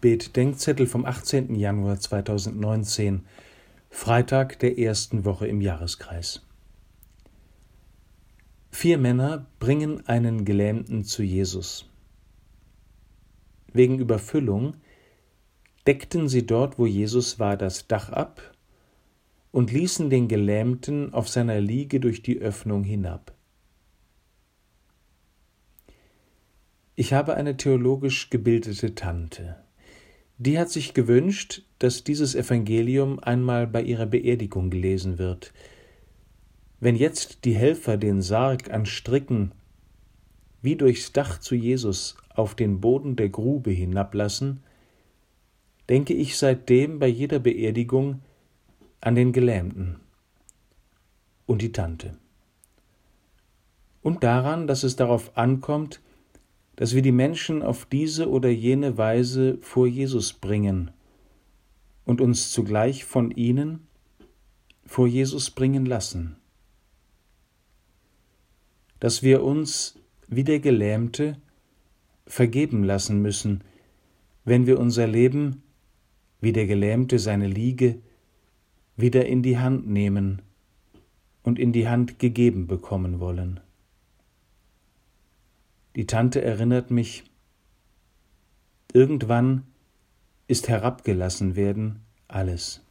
Bet-Denkzettel vom 18. Januar 2019, Freitag der ersten Woche im Jahreskreis. Vier Männer bringen einen Gelähmten zu Jesus. Wegen Überfüllung deckten sie dort, wo Jesus war, das Dach ab und ließen den Gelähmten auf seiner Liege durch die Öffnung hinab. Ich habe eine theologisch gebildete Tante. Die hat sich gewünscht, dass dieses Evangelium einmal bei ihrer Beerdigung gelesen wird. Wenn jetzt die Helfer den Sarg an Stricken wie durchs Dach zu Jesus auf den Boden der Grube hinablassen, denke ich seitdem bei jeder Beerdigung an den Gelähmten und die Tante. Und daran, dass es darauf ankommt, dass wir die Menschen auf diese oder jene Weise vor Jesus bringen und uns zugleich von ihnen vor Jesus bringen lassen. Dass wir uns wie der Gelähmte vergeben lassen müssen, wenn wir unser Leben, wie der Gelähmte seine Liege, wieder in die Hand nehmen und in die Hand gegeben bekommen wollen. Die Tante erinnert mich, irgendwann ist herabgelassen werden alles.